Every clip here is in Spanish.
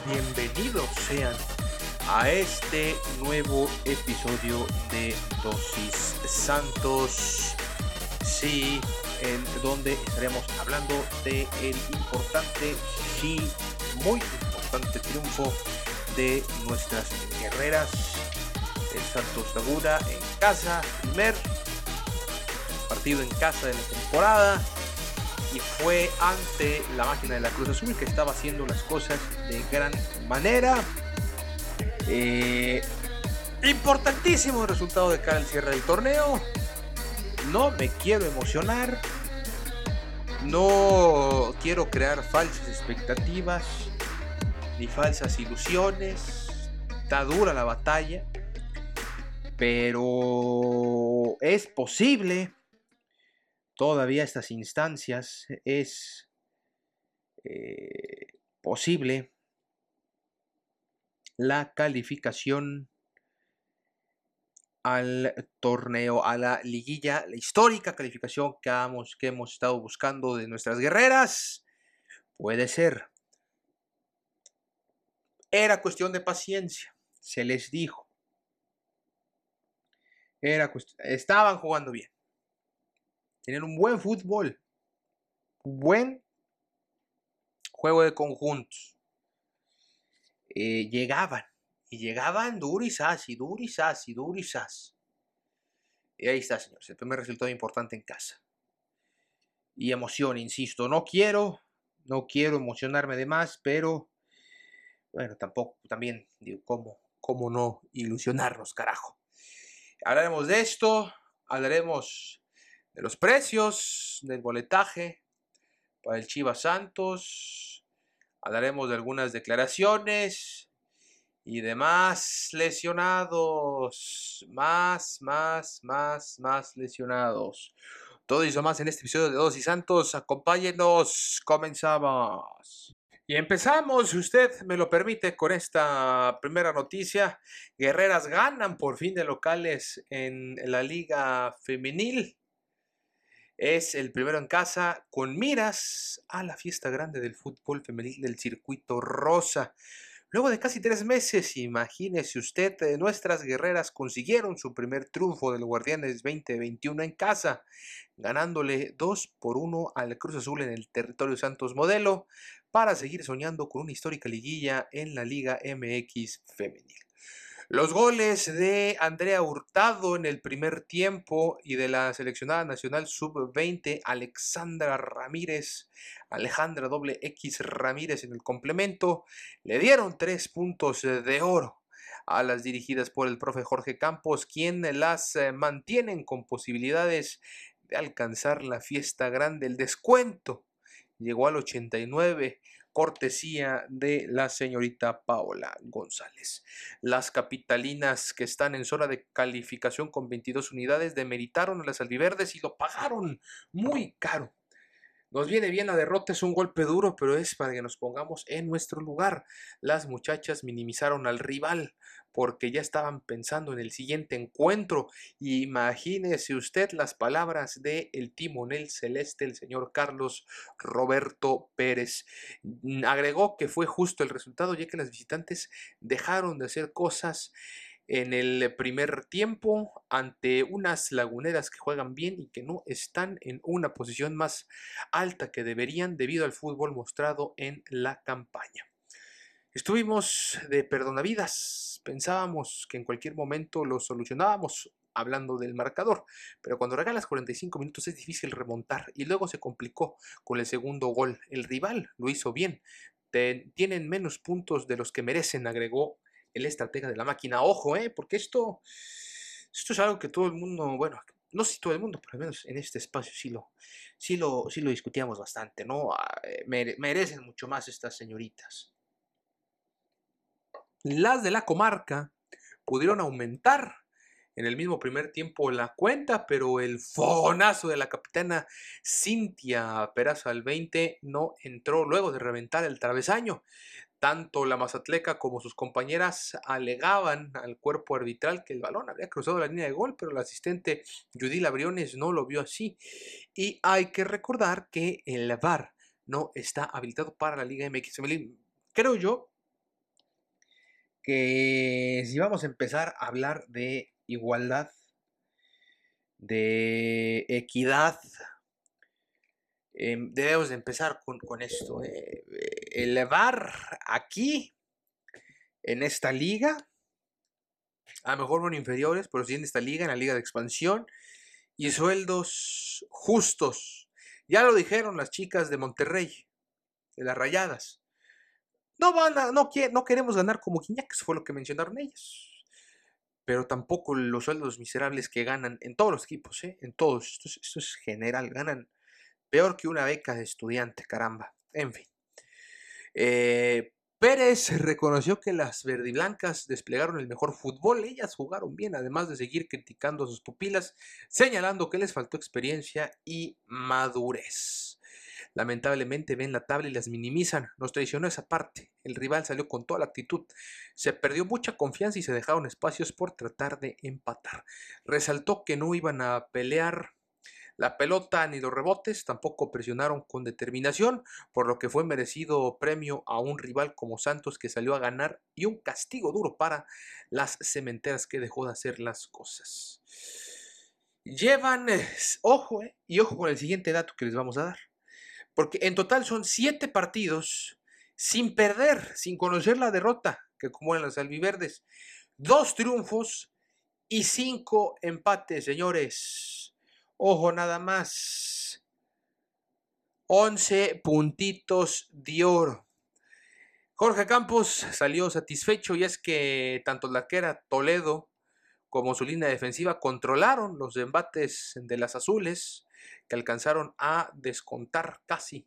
Bienvenidos sean a este nuevo episodio de Dosis Santos. Sí, en donde estaremos hablando de el importante, sí, muy importante triunfo de nuestras guerreras. El Santos Laguna en casa, primer partido en casa de la temporada y fue ante la máquina de la Cruz Azul que estaba haciendo las cosas de gran manera. Eh, importantísimo resultado de cara al cierre del torneo. No me quiero emocionar. No quiero crear falsas expectativas ni falsas ilusiones. Está dura la batalla. Pero es posible todavía estas instancias es eh, posible la calificación al torneo, a la liguilla, la histórica calificación que hemos, que hemos estado buscando de nuestras guerreras. Puede ser. Era cuestión de paciencia, se les dijo. Era estaban jugando bien. Tenían un buen fútbol. Buen juego de conjuntos. Eh, llegaban. Y llegaban durisas y durisas y durisas. Y ahí está, señores. El primer resultado importante en casa. Y emoción, insisto. No quiero, no quiero emocionarme de más, pero bueno, tampoco, también digo, ¿cómo, cómo no ilusionarnos, carajo? Hablaremos de esto, hablaremos de los precios del boletaje para el Chivas Santos. Hablaremos de algunas declaraciones y demás lesionados. Más, más, más, más lesionados. Todo eso más en este episodio de Dos y Santos. Acompáñenos. Comenzamos. Y empezamos, si usted me lo permite, con esta primera noticia. Guerreras ganan por fin de locales en la Liga Femenil. Es el primero en casa con miras a la fiesta grande del fútbol femenil del circuito rosa. Luego de casi tres meses, imagínese usted, eh, nuestras guerreras consiguieron su primer triunfo del Guardianes 2021 en casa, ganándole 2 por 1 al Cruz Azul en el territorio Santos Modelo, para seguir soñando con una histórica liguilla en la Liga MX femenil. Los goles de Andrea Hurtado en el primer tiempo y de la seleccionada nacional sub-20 Alexandra Ramírez, Alejandra doble X Ramírez en el complemento, le dieron tres puntos de oro a las dirigidas por el profe Jorge Campos, quien las eh, mantienen con posibilidades de alcanzar la fiesta grande. El descuento llegó al 89 cortesía de la señorita Paola González. Las capitalinas que están en zona de calificación con 22 unidades demeritaron a las albiverdes y lo pagaron muy caro. Nos viene bien la derrota, es un golpe duro, pero es para que nos pongamos en nuestro lugar. Las muchachas minimizaron al rival porque ya estaban pensando en el siguiente encuentro. Imagínese usted las palabras del el timonel celeste, el señor Carlos Roberto Pérez. Mm, agregó que fue justo el resultado ya que las visitantes dejaron de hacer cosas en el primer tiempo ante unas laguneras que juegan bien y que no están en una posición más alta que deberían debido al fútbol mostrado en la campaña. Estuvimos de perdonavidas, pensábamos que en cualquier momento lo solucionábamos hablando del marcador, pero cuando regalas 45 minutos es difícil remontar y luego se complicó con el segundo gol. El rival lo hizo bien, tienen menos puntos de los que merecen, agregó el estratega de la máquina. Ojo, eh, porque esto, esto es algo que todo el mundo, bueno, no sé si todo el mundo, pero al menos en este espacio sí lo, sí lo, sí lo discutíamos bastante, ¿no? Ah, eh, merecen mucho más estas señoritas. Las de la comarca pudieron aumentar en el mismo primer tiempo la cuenta, pero el fonazo de la capitana Cintia Peraza al 20 no entró luego de reventar el travesaño. Tanto la Mazatleca como sus compañeras alegaban al cuerpo arbitral que el balón había cruzado la línea de gol, pero el asistente Judith Labriones no lo vio así. Y hay que recordar que el VAR no está habilitado para la Liga MX. Creo yo que si vamos a empezar a hablar de igualdad, de equidad, em, debemos de empezar con, esto. Eh, elevar aquí, en esta liga, a lo mejor bueno inferiores, pero sí en esta liga, en la liga de expansión, y sueldos justos. Ya lo dijeron las chicas de Monterrey, de las Rayadas. No van a, no, no queremos ganar como Quiñaques, fue lo que mencionaron ellos. Pero tampoco los sueldos miserables que ganan en todos los equipos, ¿eh? en todos. Esto es, general, ganan peor que una beca de estudiante, caramba. En fin. Eh, Pérez reconoció que las verdiblancas desplegaron el mejor fútbol, ellas jugaron bien, además de seguir criticando a sus pupilas, señalando que les faltó experiencia y madurez. Lamentablemente ven la tabla y las minimizan. Nos traicionó esa parte. El rival salió con toda la actitud. Se perdió mucha confianza y se dejaron espacios por tratar de empatar. Resaltó que no iban a pelear la pelota ni los rebotes tampoco presionaron con determinación, por lo que fue merecido premio a un rival como Santos que salió a ganar y un castigo duro para las cementeras que dejó de hacer las cosas. Llevan, ojo, eh, y ojo con el siguiente dato que les vamos a dar. Porque en total son siete partidos sin perder, sin conocer la derrota que acumulan las albiverdes. Dos triunfos y cinco empates, señores. Ojo nada más. Once puntitos de oro. Jorge Campos salió satisfecho y es que tanto la que era Toledo como su línea defensiva controlaron los embates de las azules que alcanzaron a descontar casi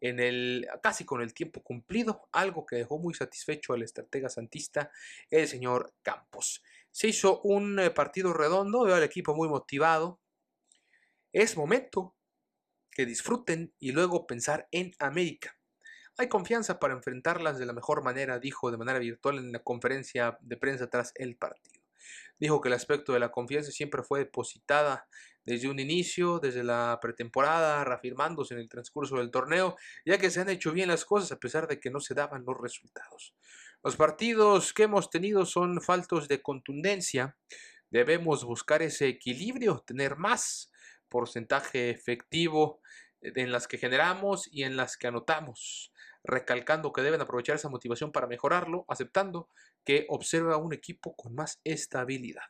en el casi con el tiempo cumplido, algo que dejó muy satisfecho al estratega santista, el señor Campos. Se hizo un eh, partido redondo, veo al equipo muy motivado. Es momento que disfruten y luego pensar en América. Hay confianza para enfrentarlas de la mejor manera, dijo de manera virtual en la conferencia de prensa tras el partido. Dijo que el aspecto de la confianza siempre fue depositada desde un inicio, desde la pretemporada, reafirmándose en el transcurso del torneo, ya que se han hecho bien las cosas a pesar de que no se daban los resultados. Los partidos que hemos tenido son faltos de contundencia. Debemos buscar ese equilibrio, tener más porcentaje efectivo en las que generamos y en las que anotamos, recalcando que deben aprovechar esa motivación para mejorarlo, aceptando que observa un equipo con más estabilidad.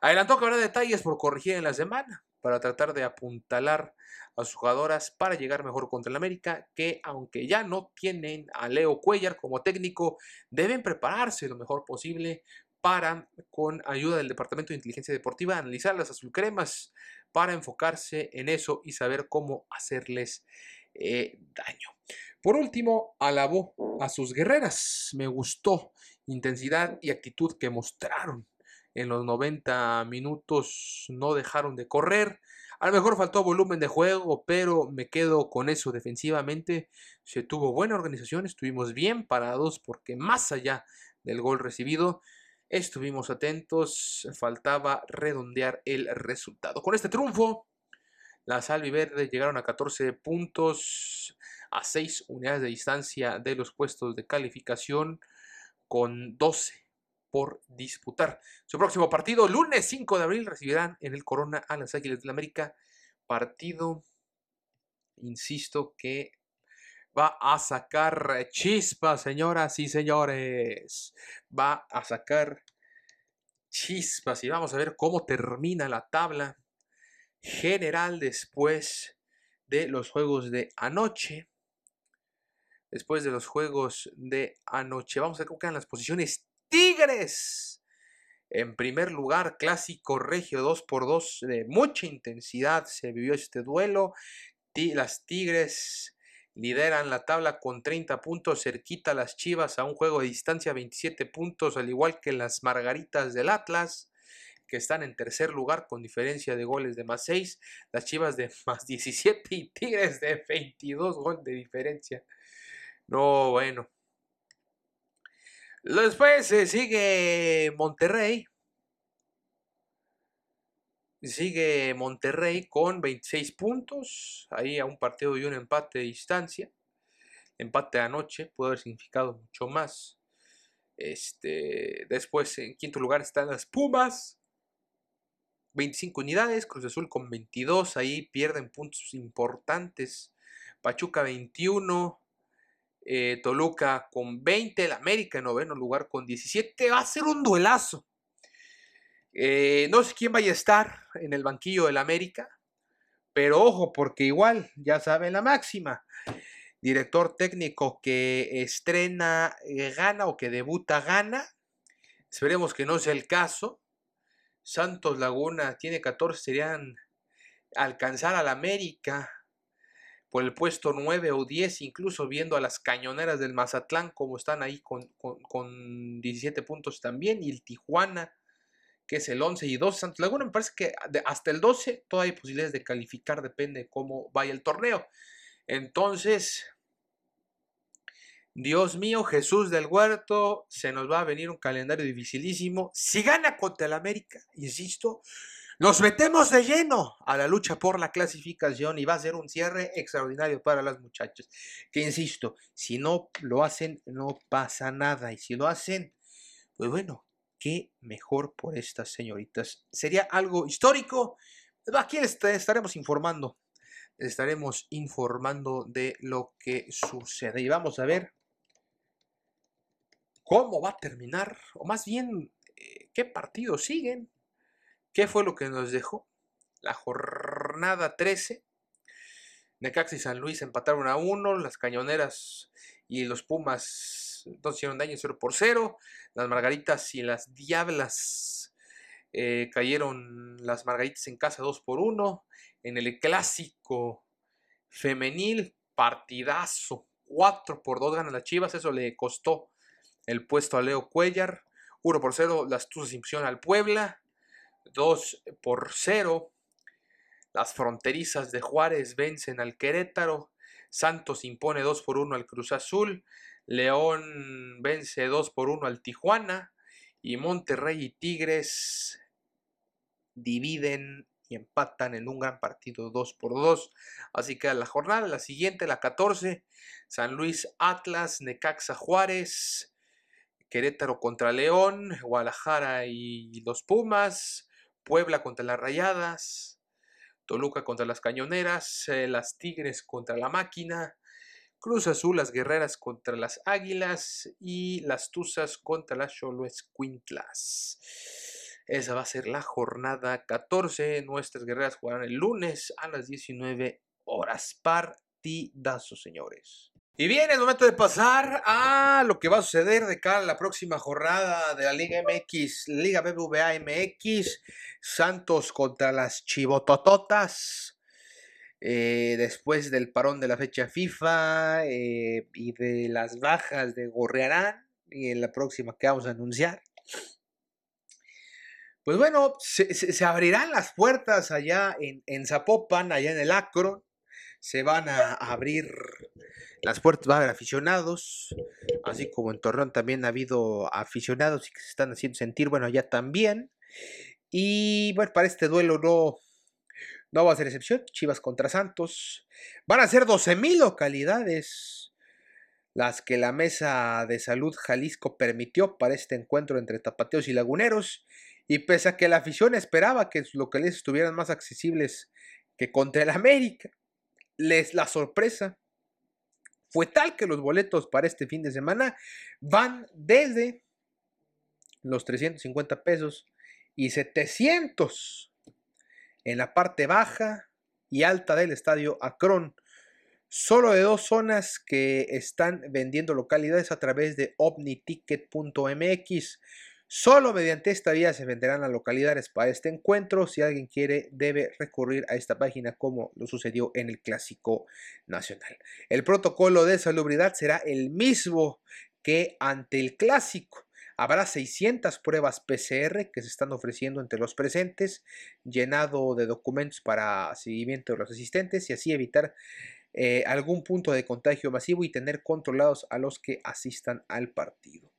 Adelantó que habrá detalles por corregir en la semana para tratar de apuntalar a sus jugadoras para llegar mejor contra el América, que aunque ya no tienen a Leo Cuellar como técnico, deben prepararse lo mejor posible para, con ayuda del Departamento de Inteligencia Deportiva, analizar las azulcremas para enfocarse en eso y saber cómo hacerles eh, daño. Por último, alabó a sus guerreras. Me gustó intensidad y actitud que mostraron en los 90 minutos. No dejaron de correr. A lo mejor faltó volumen de juego, pero me quedo con eso defensivamente. Se tuvo buena organización, estuvimos bien parados porque más allá del gol recibido, estuvimos atentos, faltaba redondear el resultado. Con este triunfo, las Verdes llegaron a 14 puntos, a 6 unidades de distancia de los puestos de calificación, con 12 por disputar. Su próximo partido, lunes 5 de abril, recibirán en el Corona a las Águilas de la América. Partido, insisto, que va a sacar chispas, señoras y señores. Va a sacar chispas y vamos a ver cómo termina la tabla general después de los juegos de anoche. Después de los juegos de anoche. Vamos a ver cómo quedan las posiciones Tigres. En primer lugar, clásico regio 2 por 2 de mucha intensidad se vivió este duelo. Las Tigres lideran la tabla con 30 puntos, cerquita las Chivas a un juego de distancia 27 puntos, al igual que las Margaritas del Atlas, que están en tercer lugar con diferencia de goles de más 6, las Chivas de más 17 y Tigres de 22 goles de diferencia. No, bueno. Después se sigue Monterrey. Sigue Monterrey con 26 puntos. Ahí a un partido y un empate de distancia. Empate anoche puede haber significado mucho más. Este, después en quinto lugar están las Pumas. 25 unidades. Cruz Azul con 22. Ahí pierden puntos importantes. Pachuca 21. Eh, Toluca con 20, el América en noveno lugar con 17. Va a ser un duelazo. Eh, no sé quién vaya a estar en el banquillo del América, pero ojo, porque igual, ya saben la máxima. Director técnico que estrena eh, gana o que debuta gana. Esperemos que no sea el caso. Santos Laguna tiene 14, serían alcanzar al América por el puesto 9 o 10, incluso viendo a las cañoneras del Mazatlán como están ahí con, 17 puntos también, y el Tijuana, que es el 11 y 12. Santos Laguna me parece que hasta el 12 todavía hay posibilidades de calificar, depende de cómo vaya el torneo. Entonces, Dios mío, Jesús del Huerto, se nos va a venir un calendario dificilísimo. Si gana contra el América, insisto, nos metemos de lleno a la lucha por la clasificación y va a ser un cierre extraordinario para las muchachas. Que insisto, si no lo hacen, no pasa nada. Y si lo hacen, pues bueno, qué mejor por estas señoritas. Sería algo histórico. Aquí estaremos informando. Estaremos informando de lo que sucede. Y vamos a ver cómo va a terminar, o más bien, eh, qué partidos siguen ¿Qué fue lo que nos dejó? La jornada 13. Necaxa y San Luis empataron a 1. Las cañoneras y los Pumas no hicieron daño 0 por 0. Las Margaritas y las Diablas eh, cayeron las Margaritas en casa 2 por 1. En el clásico femenil, partidazo. 4 por 2 ganan las Chivas. Eso le costó el puesto a Leo Cuellar. 1 por 0 las Tuzas impusieron al Puebla. 2 por 0. Las fronterizas de Juárez vencen al Querétaro. Santos impone 2 por 1 al Cruz Azul. León vence 2 por 1 al Tijuana. Y Monterrey y Tigres dividen y empatan en un gran partido 2 por 2. Así que la jornada, la siguiente, la 14, San Luis Atlas, Necaxa Juárez, Querétaro contra León, Guadalajara y los Pumas, Puebla contra las Rayadas, Toluca contra las Cañoneras, eh, las Tigres contra la Máquina, Cruz Azul, las Guerreras contra las Águilas y las Tuzas contra las Quintlas. Esa va a ser la jornada 14. Nuestras guerreras jugarán el lunes a las 19 horas. Partidazo, señores. Y bien, es momento de pasar a lo que va a suceder de cara a la próxima jornada de la Liga MX, Liga BBVA MX, Santos contra las Chivotototas. Eh, después del parón de la fecha FIFA eh, y de las bajas de Gorrearán y en la próxima que vamos a anunciar. pues bueno, se, abrirán las puertas allá en, en, Zapopan, allá en el Acro. Se van a abrir las puertas, va a haber aficionados, así como en Torreón también ha habido aficionados y que se están haciendo sentir, bueno, allá también. Y bueno, para este duelo no, no va a ser excepción. Chivas contra Santos. Van a ser 12.000 localidades las que la Mesa de Salud Jalisco permitió para este encuentro entre tapateos y laguneros. Y pese a que la afición esperaba que sus localidades estuvieran más accesibles que contra el América, les la sorpresa fue tal que los boletos para este fin de semana van desde los 350 pesos y 700 en la parte baja y alta del estadio Akron. Solo de dos zonas que están vendiendo localidades a través de omniticket.mx. Solo mediante esta vía se venderán las localidades para este encuentro. Si alguien quiere, debe recurrir a esta página como lo sucedió en el Clásico Nacional. El protocolo de salubridad será el mismo que ante el Clásico. Habrá 600 pruebas PCR que se están ofreciendo entre los presentes, llenado de documentos para seguimiento de los asistentes y así evitar eh, algún punto de contagio masivo y tener controlados a los que asistan al partido.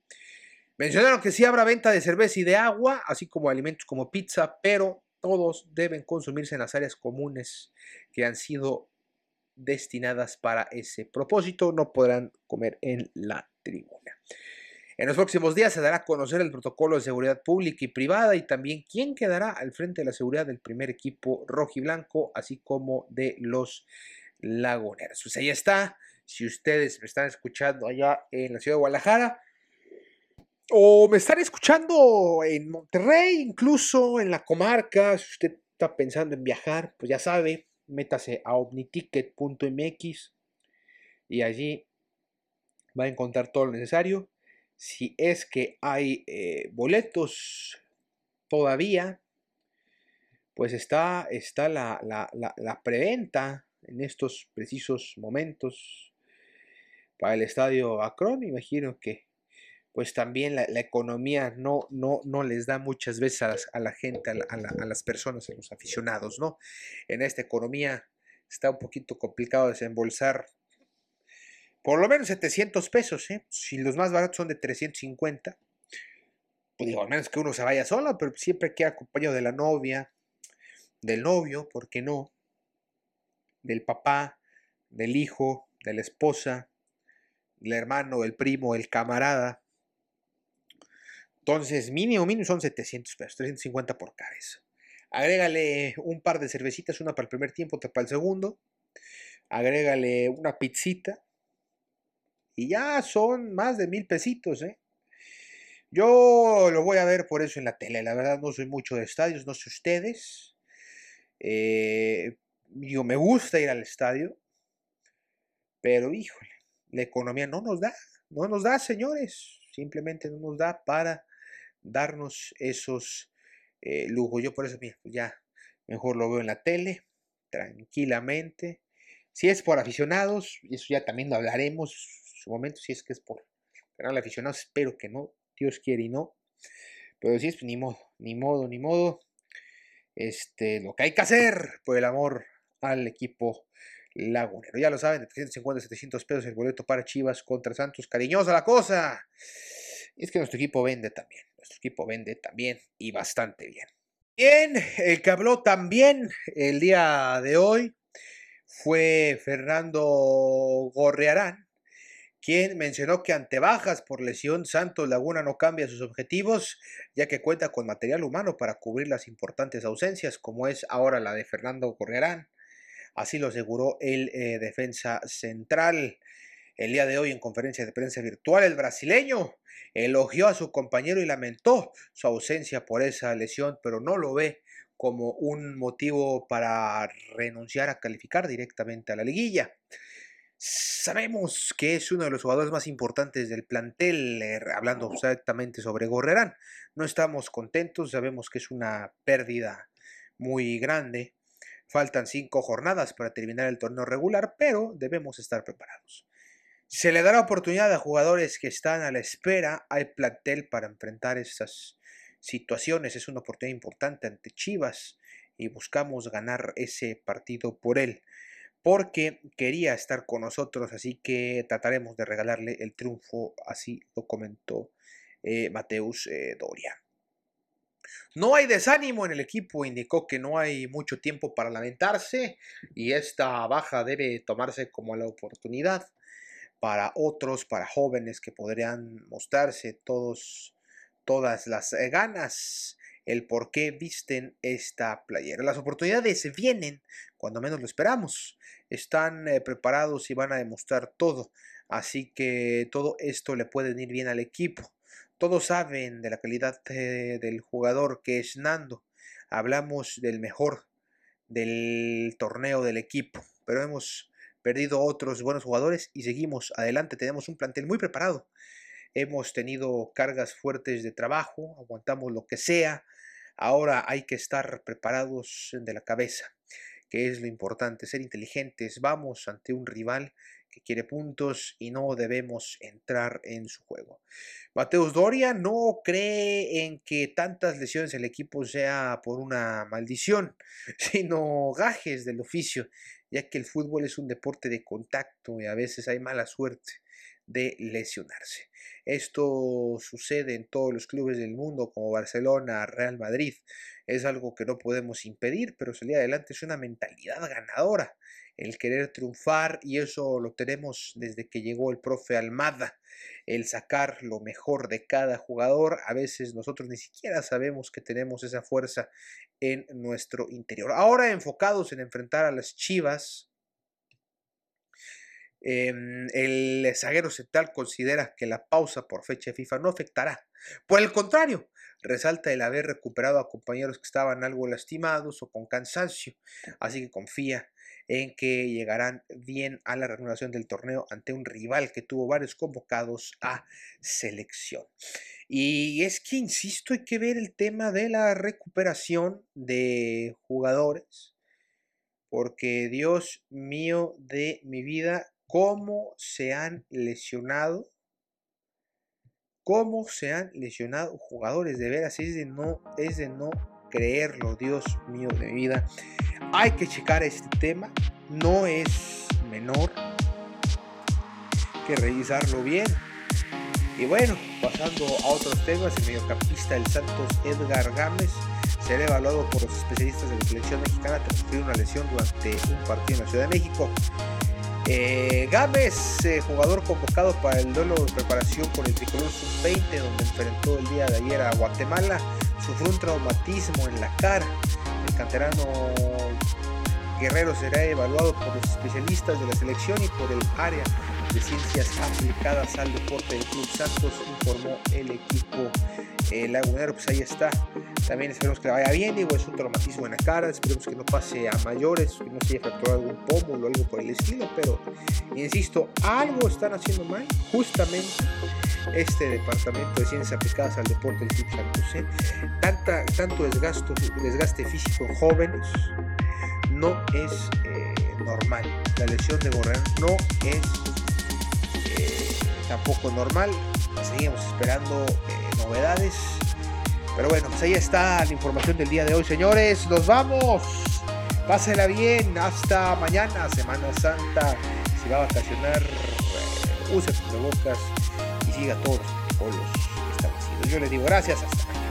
Mencionaron que sí habrá venta de cerveza y de agua, así como alimentos como pizza, pero todos deben consumirse en las áreas comunes que han sido destinadas para ese propósito. No podrán comer en la tribuna. En los próximos días se dará a conocer el protocolo de seguridad pública y privada y también quién quedará al frente de la seguridad del primer equipo rojo y blanco, así como de los laguneros. Pues ahí está. Si ustedes me están escuchando allá en la ciudad de Guadalajara o me están escuchando en Monterrey, incluso en la comarca, si usted está pensando en viajar, pues ya sabe, métase a omniticket.mx y allí va a encontrar todo lo necesario si es que hay eh, boletos todavía, pues está, está la, la, preventa en estos precisos momentos para el estadio Akron. Imagino que pues también la, economía no, no, no, les da muchas veces a, la gente, a, las personas, a los aficionados, ¿no? En esta economía está un poquito complicado desembolsar por lo menos 700 pesos, ¿eh? Si los más baratos son de 350, pues digo, al menos que uno se vaya sola, pero siempre queda acompañado de la novia, del novio, ¿por qué no? Del papá, del hijo, de la esposa, del hermano, el primo, el camarada. Entonces, mínimo, mínimo son 700 pesos, 350 por cabeza. Agrégale un par de cervecitas, una para el primer tiempo, otra para el segundo. Agrégale una pizzita, y ya son más de mil pesitos, ¿eh? Yo lo voy a ver por eso en la tele. La verdad no soy mucho de estadios, no sé ustedes. Eh, yo me gusta ir al estadio. Pero híjole, la economía no nos da. No nos da, señores. Simplemente no nos da para darnos esos eh, lujos. Yo por eso, pues ya mejor lo veo en la tele, tranquilamente. Si es por aficionados, eso ya también lo hablaremos su momento, si es que es por canal aficionado, espero que no, Dios quiere y no. Pero si es, pues, ni modo, ni modo, ni modo. Este, lo que hay que hacer por el amor al equipo lagunero. Ya lo saben, de 350 700 pesos el boleto para Chivas contra Santos. Cariñosa la cosa. Es que nuestro equipo vende también. Nuestro equipo vende también y bastante bien. Bien, el que habló también el día de hoy fue Fernando Gorrearán, quien mencionó que ante bajas por lesión, Santos Laguna no cambia sus objetivos, ya que cuenta con material humano para cubrir las importantes ausencias, como es ahora la de Fernando Correarán. Así lo aseguró el eh, defensa central. El día de hoy en conferencia de prensa virtual, el brasileño elogió a su compañero y lamentó su ausencia por esa lesión, pero no lo ve como un motivo para renunciar a calificar directamente a la liguilla. Sabemos que es uno de los jugadores más importantes del plantel, eh, hablando exactamente sobre Gorrerán. No estamos contentos, sabemos que es una pérdida muy grande. Faltan cinco jornadas para terminar el torneo regular, pero debemos estar preparados. Se le dará oportunidad a jugadores que están a la espera. Hay plantel para enfrentar estas situaciones. Es una oportunidad importante ante Chivas y buscamos ganar ese partido por él porque quería estar con nosotros, así que trataremos de regalarle el triunfo, así lo comentó eh, Mateus eh, Doria. No hay desánimo en el equipo, indicó que no hay mucho tiempo para lamentarse y esta baja debe tomarse como la oportunidad para otros, para jóvenes que podrían mostrarse todos, todas las eh, ganas, el por qué visten esta playera. Las oportunidades vienen cuando menos lo esperamos. Están eh, preparados y van a demostrar todo. Así que todo esto le puede ir bien al equipo. Todos saben de la calidad eh, del jugador que es Nando. Hablamos del mejor del torneo del equipo, pero hemos perdido otros buenos jugadores y seguimos adelante. Tenemos un plantel muy preparado. Hemos tenido cargas fuertes de trabajo, aguantamos lo que sea. Ahora hay que estar preparados de la cabeza, que es lo importante, ser inteligentes. Vamos ante un rival que quiere puntos y no debemos entrar en su juego. Mateus Doria no cree en que tantas lesiones el equipo sea por una maldición, sino gajes del oficio ya que el fútbol es un deporte de contacto y a veces hay mala suerte de lesionarse. Esto sucede en todos los clubes del mundo como Barcelona, Real Madrid. Es algo que no podemos impedir, pero salir adelante es una mentalidad ganadora, el querer triunfar y eso lo tenemos desde que llegó el profe Almada, el sacar lo mejor de cada jugador. A veces nosotros ni siquiera sabemos que tenemos esa fuerza en nuestro interior. Ahora enfocados en enfrentar a las Chivas, em, el zaguero central considera que la pausa por fecha de FIFA no afectará. Por el contrario, resalta el haber recuperado a compañeros que estaban algo lastimados o con cansancio, así que confía en que llegarán bien a la reanudación del torneo ante un rival que tuvo varios convocados a selección. Y es que, insisto, hay que ver el tema de la recuperación de jugadores, porque Dios mío de mi vida, cómo se han lesionado, cómo se han lesionado jugadores, de veras, es de no, es de no creerlo, Dios mío de vida. Hay que checar este tema, no es menor que revisarlo bien. Y bueno, pasando a otros temas, el mediocampista del Santos Edgar Gámez será evaluado por los especialistas de la selección mexicana tras sufrir una lesión durante un partido en la Ciudad de México. Eh, Gámez, eh, jugador convocado para el duelo de preparación con el tricolor sub-20, donde enfrentó el día de ayer a Guatemala, sufrió un traumatismo en la cara. El canterano Guerrero será evaluado por los especialistas de la selección y por el área de ciencias aplicadas al deporte del Club Santos, informó el equipo lagunero. Pues ahí está. También esperemos que vaya bien. Digo, es un traumatismo en la cara. Esperemos que no pase a mayores, que no se haya fracturado algún pómulo o algo por el estilo. Pero, insisto, algo están haciendo mal. Justamente este departamento de ciencias aplicadas al deporte del Club. ¿eh? Tanta, tanto desgaste, desgaste físico en jóvenes no es eh, normal. La lesión de Borrell no es eh, tampoco normal. Seguimos esperando novedades. Pero bueno, pues ahí está la información del día de hoy, señores. Nos vamos. Pásela bien. Hasta mañana, Semana Santa. Si va a vacacionar, use bocas siga todos los establecidos. Yo les digo gracias, hasta mañana.